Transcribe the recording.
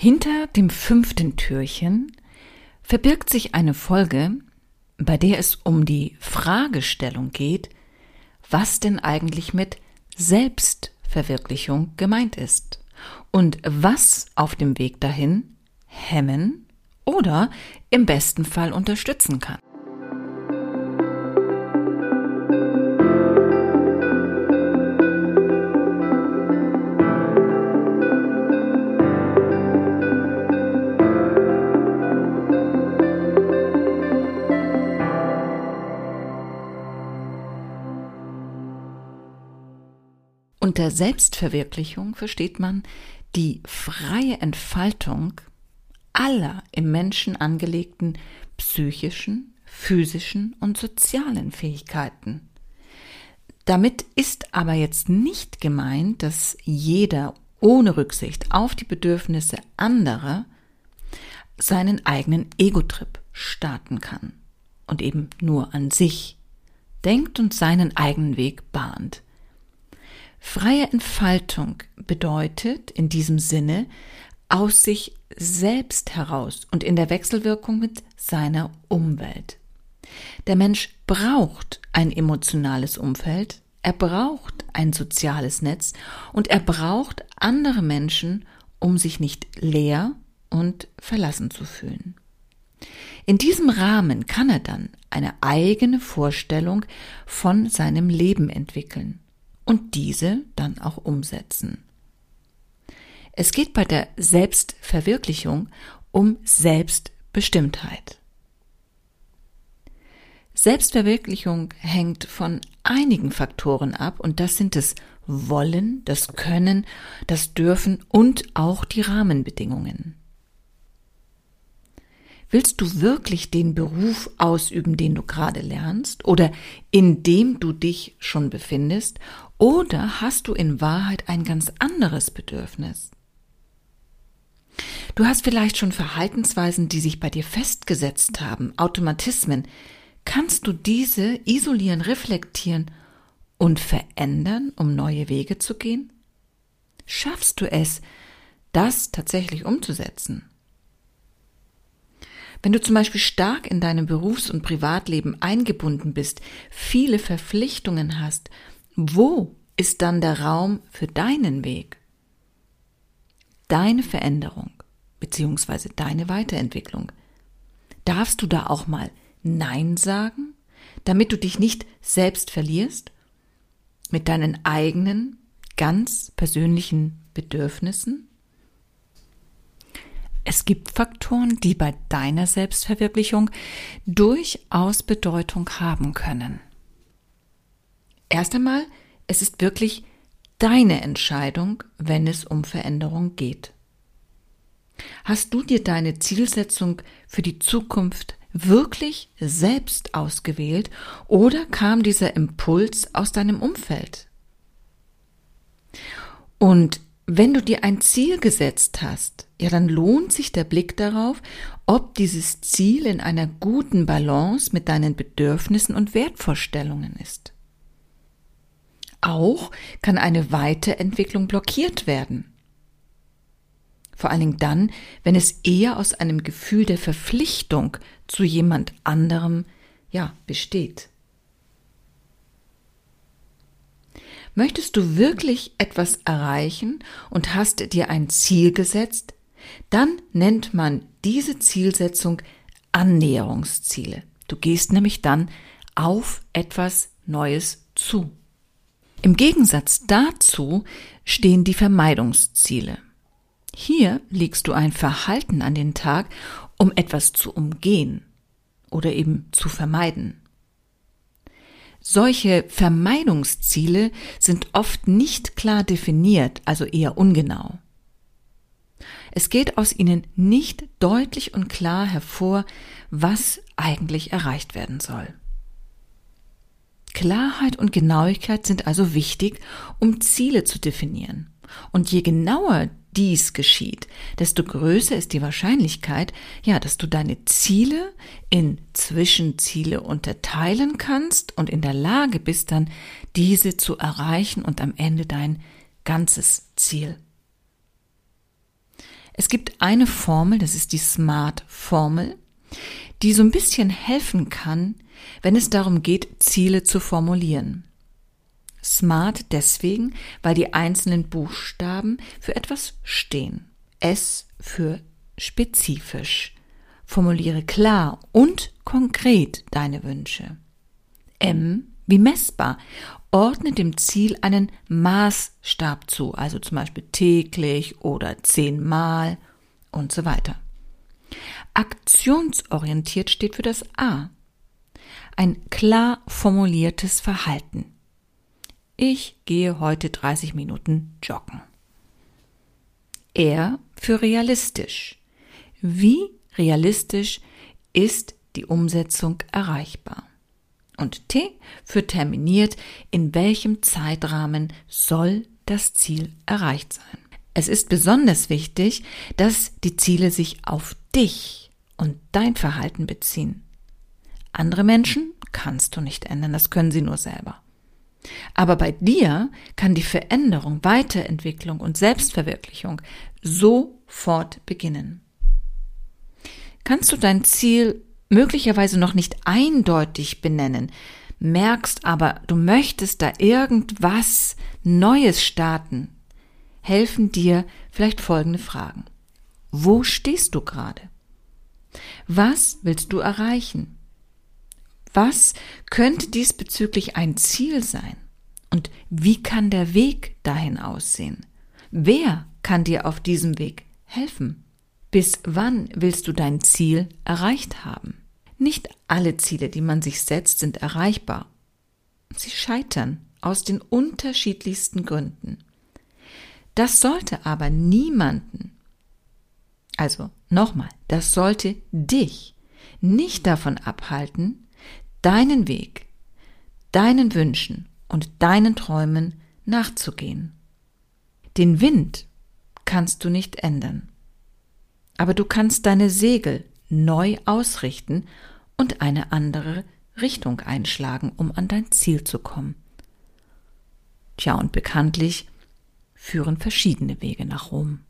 Hinter dem fünften Türchen verbirgt sich eine Folge, bei der es um die Fragestellung geht, was denn eigentlich mit Selbstverwirklichung gemeint ist und was auf dem Weg dahin hemmen oder im besten Fall unterstützen kann. Unter Selbstverwirklichung versteht man die freie Entfaltung aller im Menschen angelegten psychischen, physischen und sozialen Fähigkeiten. Damit ist aber jetzt nicht gemeint, dass jeder ohne Rücksicht auf die Bedürfnisse anderer seinen eigenen Ego-Trip starten kann und eben nur an sich denkt und seinen eigenen Weg bahnt. Freie Entfaltung bedeutet in diesem Sinne aus sich selbst heraus und in der Wechselwirkung mit seiner Umwelt. Der Mensch braucht ein emotionales Umfeld, er braucht ein soziales Netz und er braucht andere Menschen, um sich nicht leer und verlassen zu fühlen. In diesem Rahmen kann er dann eine eigene Vorstellung von seinem Leben entwickeln und diese dann auch umsetzen. Es geht bei der Selbstverwirklichung um Selbstbestimmtheit. Selbstverwirklichung hängt von einigen Faktoren ab und das sind das Wollen, das Können, das Dürfen und auch die Rahmenbedingungen. Willst du wirklich den Beruf ausüben, den du gerade lernst oder in dem du dich schon befindest? Oder hast du in Wahrheit ein ganz anderes Bedürfnis? Du hast vielleicht schon Verhaltensweisen, die sich bei dir festgesetzt haben, Automatismen. Kannst du diese isolieren, reflektieren und verändern, um neue Wege zu gehen? Schaffst du es, das tatsächlich umzusetzen? Wenn du zum Beispiel stark in deinem Berufs- und Privatleben eingebunden bist, viele Verpflichtungen hast, wo ist dann der Raum für deinen Weg? Deine Veränderung beziehungsweise deine Weiterentwicklung. Darfst du da auch mal Nein sagen, damit du dich nicht selbst verlierst? Mit deinen eigenen, ganz persönlichen Bedürfnissen? Es gibt Faktoren, die bei deiner Selbstverwirklichung durchaus Bedeutung haben können. Erst einmal, es ist wirklich deine Entscheidung, wenn es um Veränderung geht. Hast du dir deine Zielsetzung für die Zukunft wirklich selbst ausgewählt oder kam dieser Impuls aus deinem Umfeld? Und wenn du dir ein Ziel gesetzt hast, ja, dann lohnt sich der Blick darauf, ob dieses Ziel in einer guten Balance mit deinen Bedürfnissen und Wertvorstellungen ist. Auch kann eine Weiterentwicklung blockiert werden. Vor allen Dingen dann, wenn es eher aus einem Gefühl der Verpflichtung zu jemand anderem, ja, besteht. Möchtest du wirklich etwas erreichen und hast dir ein Ziel gesetzt, dann nennt man diese Zielsetzung Annäherungsziele. Du gehst nämlich dann auf etwas Neues zu. Im Gegensatz dazu stehen die Vermeidungsziele. Hier legst du ein Verhalten an den Tag, um etwas zu umgehen oder eben zu vermeiden. Solche Vermeidungsziele sind oft nicht klar definiert, also eher ungenau. Es geht aus ihnen nicht deutlich und klar hervor, was eigentlich erreicht werden soll. Klarheit und Genauigkeit sind also wichtig, um Ziele zu definieren. Und je genauer dies geschieht, desto größer ist die Wahrscheinlichkeit, ja, dass du deine Ziele in Zwischenziele unterteilen kannst und in der Lage bist dann, diese zu erreichen und am Ende dein ganzes Ziel. Es gibt eine Formel, das ist die SMART-Formel, die so ein bisschen helfen kann, wenn es darum geht, Ziele zu formulieren. SMART deswegen, weil die einzelnen Buchstaben für etwas stehen. S für spezifisch. Formuliere klar und konkret deine Wünsche. M wie messbar. Ordne dem Ziel einen Maßstab zu, also zum Beispiel täglich oder zehnmal und so weiter. Aktionsorientiert steht für das A. Ein klar formuliertes Verhalten. Ich gehe heute 30 Minuten joggen. R für realistisch. Wie realistisch ist die Umsetzung erreichbar? Und T für terminiert, in welchem Zeitrahmen soll das Ziel erreicht sein. Es ist besonders wichtig, dass die Ziele sich auf dich und dein Verhalten beziehen. Andere Menschen kannst du nicht ändern, das können sie nur selber. Aber bei dir kann die Veränderung, Weiterentwicklung und Selbstverwirklichung sofort beginnen. Kannst du dein Ziel möglicherweise noch nicht eindeutig benennen, merkst aber, du möchtest da irgendwas Neues starten, helfen dir vielleicht folgende Fragen. Wo stehst du gerade? Was willst du erreichen? Was könnte diesbezüglich ein Ziel sein? Und wie kann der Weg dahin aussehen? Wer kann dir auf diesem Weg helfen? Bis wann willst du dein Ziel erreicht haben? Nicht alle Ziele, die man sich setzt, sind erreichbar. Sie scheitern aus den unterschiedlichsten Gründen. Das sollte aber niemanden, also nochmal, das sollte dich nicht davon abhalten, deinen Weg, deinen Wünschen und deinen Träumen nachzugehen. Den Wind kannst du nicht ändern aber du kannst deine Segel neu ausrichten und eine andere Richtung einschlagen, um an dein Ziel zu kommen. Tja, und bekanntlich führen verschiedene Wege nach Rom.